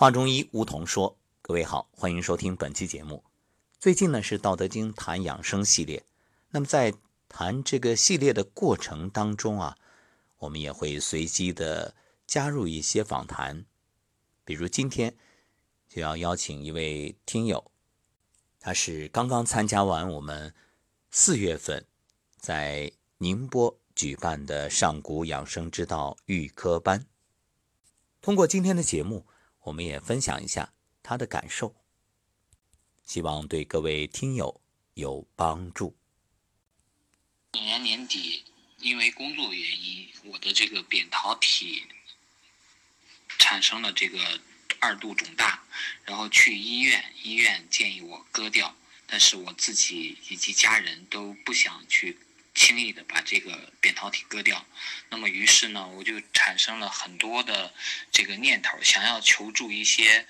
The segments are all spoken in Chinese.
华中医梧桐说：“各位好，欢迎收听本期节目。最近呢是《道德经》谈养生系列，那么在谈这个系列的过程当中啊，我们也会随机的加入一些访谈，比如今天就要邀请一位听友，他是刚刚参加完我们四月份在宁波举办的上古养生之道预科班，通过今天的节目。”我们也分享一下他的感受，希望对各位听友有帮助。去年年底，因为工作原因，我的这个扁桃体产生了这个二度肿大，然后去医院，医院建议我割掉，但是我自己以及家人都不想去。轻易的把这个扁桃体割掉，那么于是呢，我就产生了很多的这个念头，想要求助一些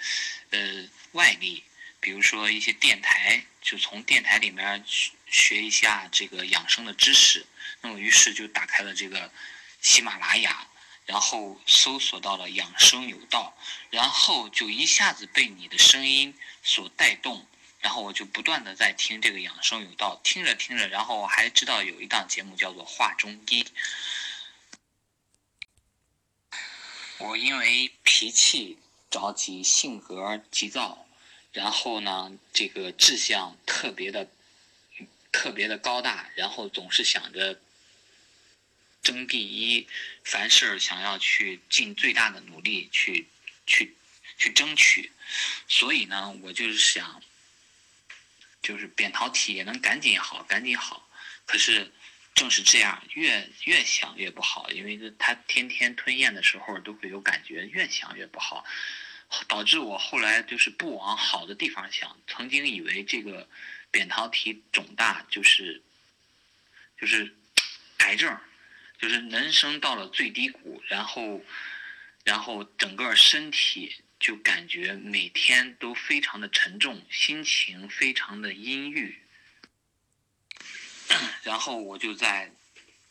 呃外力，比如说一些电台，就从电台里面学一下这个养生的知识。那么于是就打开了这个喜马拉雅，然后搜索到了养生有道，然后就一下子被你的声音所带动。然后我就不断的在听这个养生有道，听着听着，然后我还知道有一档节目叫做《画中医》。我因为脾气着急，性格急躁，然后呢，这个志向特别的特别的高大，然后总是想着争第一，凡事想要去尽最大的努力去去去争取，所以呢，我就是想。就是扁桃体也能赶紧好，赶紧好。可是正是这样，越越想越不好，因为他天天吞咽的时候都会有感觉，越想越不好，导致我后来就是不往好的地方想。曾经以为这个扁桃体肿大就是就是 癌症，就是人生到了最低谷，然后然后整个身体。就感觉每天都非常的沉重，心情非常的阴郁。然后我就在，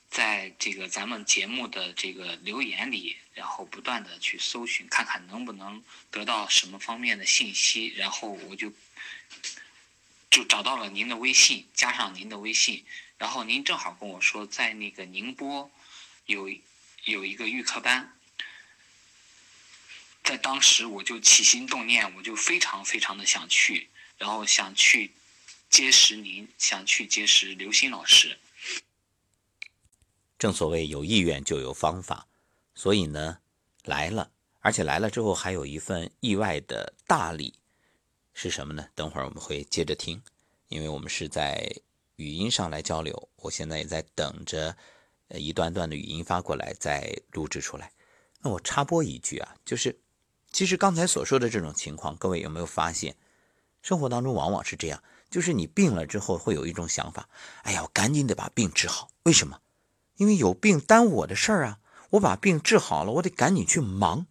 在这个咱们节目的这个留言里，然后不断的去搜寻，看看能不能得到什么方面的信息。然后我就就找到了您的微信，加上您的微信，然后您正好跟我说，在那个宁波有有一个预科班。在当时，我就起心动念，我就非常非常的想去，然后想去结识您，想去结识刘鑫老师。正所谓有意愿就有方法，所以呢，来了，而且来了之后还有一份意外的大礼，是什么呢？等会儿我们会接着听，因为我们是在语音上来交流，我现在也在等着，一段段的语音发过来再录制出来。那我插播一句啊，就是。其实刚才所说的这种情况，各位有没有发现，生活当中往往是这样，就是你病了之后会有一种想法，哎呀，我赶紧得把病治好。为什么？因为有病耽误我的事儿啊。我把病治好了，我得赶紧去忙。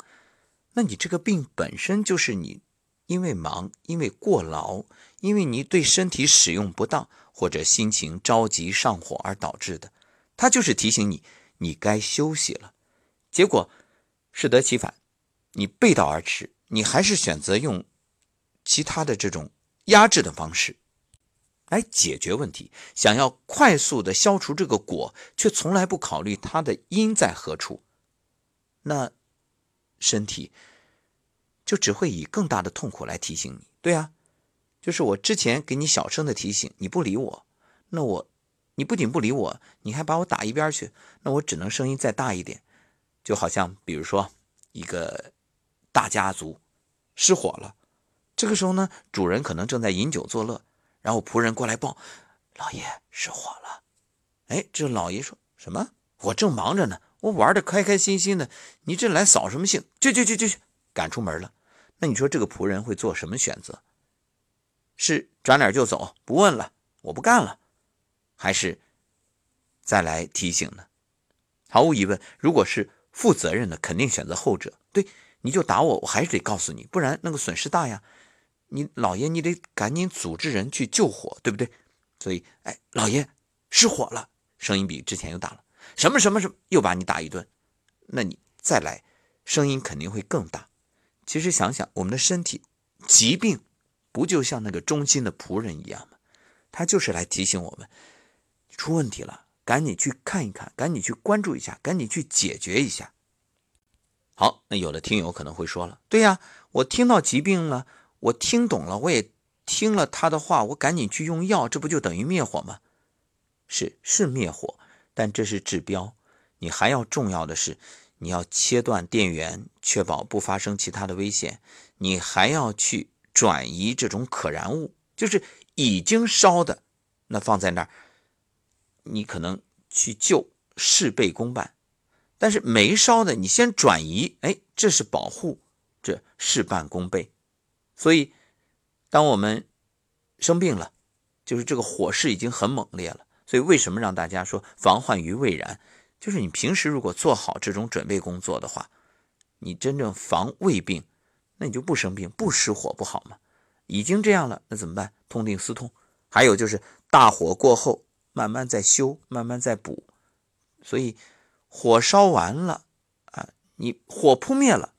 那你这个病本身就是你因为忙、因为过劳、因为你对身体使用不当或者心情着急上火而导致的，它就是提醒你你该休息了。结果适得其反。你背道而驰，你还是选择用其他的这种压制的方式来解决问题，想要快速的消除这个果，却从来不考虑它的因在何处，那身体就只会以更大的痛苦来提醒你。对啊，就是我之前给你小声的提醒，你不理我，那我你不仅不理我，你还把我打一边去，那我只能声音再大一点，就好像比如说一个。大家族失火了，这个时候呢，主人可能正在饮酒作乐，然后仆人过来报：“老爷失火了。”哎，这老爷说什么？我正忙着呢，我玩的开开心心的，你这来扫什么兴？去去去去去，赶出门了。那你说这个仆人会做什么选择？是转脸就走，不问了，我不干了，还是再来提醒呢？毫无疑问，如果是负责任的，肯定选择后者。对。你就打我，我还是得告诉你，不然那个损失大呀。你老爷，你得赶紧组织人去救火，对不对？所以，哎，老爷失火了，声音比之前又大了。什么什么什么，又把你打一顿，那你再来，声音肯定会更大。其实想想，我们的身体疾病不就像那个忠心的仆人一样吗？他就是来提醒我们，出问题了，赶紧去看一看，赶紧去关注一下，赶紧去解决一下。好，那有的听友可能会说了，对呀，我听到疾病了，我听懂了，我也听了他的话，我赶紧去用药，这不就等于灭火吗？是是灭火，但这是治标。你还要重要的是，你要切断电源，确保不发生其他的危险。你还要去转移这种可燃物，就是已经烧的，那放在那儿，你可能去救事倍功半。但是没烧的，你先转移，哎，这是保护，这事半功倍。所以，当我们生病了，就是这个火势已经很猛烈了。所以，为什么让大家说防患于未然？就是你平时如果做好这种准备工作的话，你真正防胃病，那你就不生病、不失火不好吗？已经这样了，那怎么办？痛定思痛。还有就是大火过后，慢慢再修，慢慢再补。所以，火烧完了啊，你火扑灭了，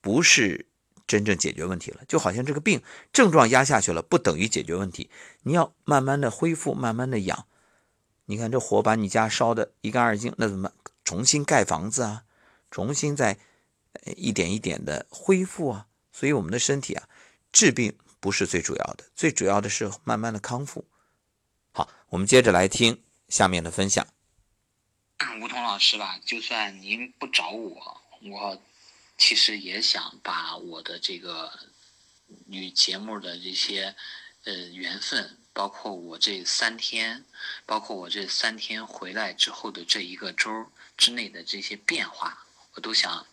不是真正解决问题了。就好像这个病症状压下去了，不等于解决问题。你要慢慢的恢复，慢慢的养。你看这火把你家烧的一干二净，那怎么重新盖房子啊？重新再一点一点的恢复啊？所以我们的身体啊，治病不是最主要的，最主要的是慢慢的康复。好，我们接着来听下面的分享。吴彤老师吧，就算您不找我，我其实也想把我的这个与节目的这些呃缘分。包括我这三天，包括我这三天回来之后的这一个周之内的这些变化，我都想，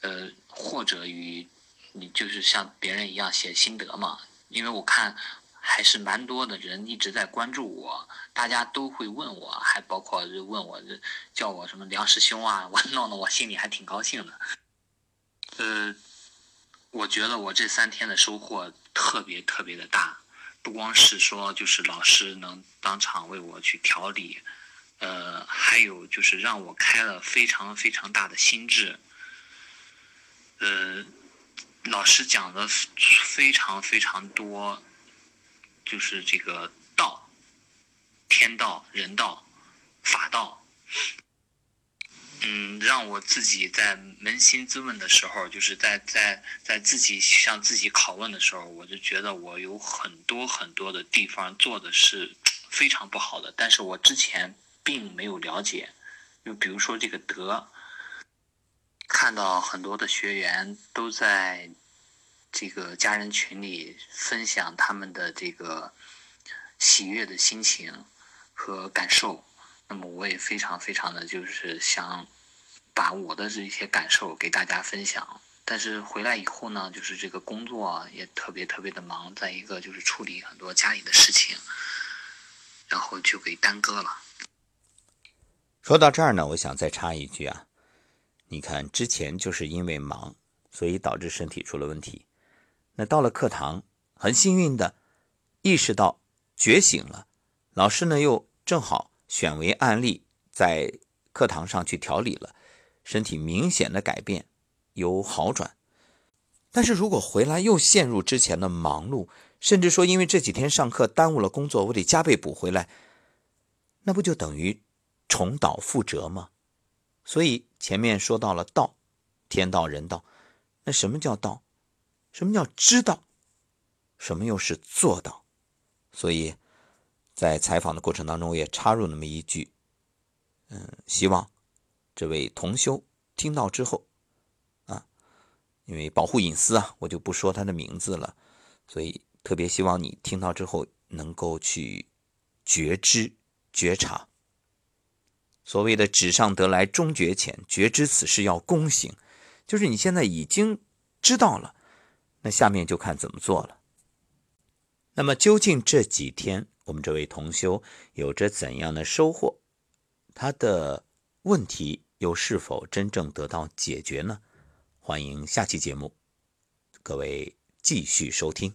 呃，或者与你就是像别人一样写心得嘛。因为我看还是蛮多的人一直在关注我，大家都会问我，还包括问我叫我什么梁师兄啊，我弄得我心里还挺高兴的。呃，我觉得我这三天的收获特别特别的大。不光是说，就是老师能当场为我去调理，呃，还有就是让我开了非常非常大的心智。呃，老师讲的非常非常多，就是这个道、天道、人道、法道。嗯，让我自己在扪心自问的时候，就是在在在自己向自己拷问的时候，我就觉得我有很多很多的地方做的是非常不好的，但是我之前并没有了解。就比如说这个德，看到很多的学员都在这个家人群里分享他们的这个喜悦的心情和感受。那么我也非常非常的就是想把我的这些感受给大家分享，但是回来以后呢，就是这个工作也特别特别的忙，再一个就是处理很多家里的事情，然后就给耽搁了。说到这儿呢，我想再插一句啊，你看之前就是因为忙，所以导致身体出了问题，那到了课堂，很幸运的意识到觉醒了，老师呢又正好。选为案例，在课堂上去调理了，身体明显的改变，有好转。但是如果回来又陷入之前的忙碌，甚至说因为这几天上课耽误了工作，我得加倍补回来，那不就等于重蹈覆辙吗？所以前面说到了道，天道人道，那什么叫道？什么叫知道？什么又是做到？所以。在采访的过程当中，我也插入那么一句，嗯，希望这位同修听到之后，啊，因为保护隐私啊，我就不说他的名字了，所以特别希望你听到之后能够去觉知、觉察。所谓的“纸上得来终觉浅”，觉知此事要躬行，就是你现在已经知道了，那下面就看怎么做了。那么究竟这几天？我们这位同修有着怎样的收获？他的问题又是否真正得到解决呢？欢迎下期节目，各位继续收听。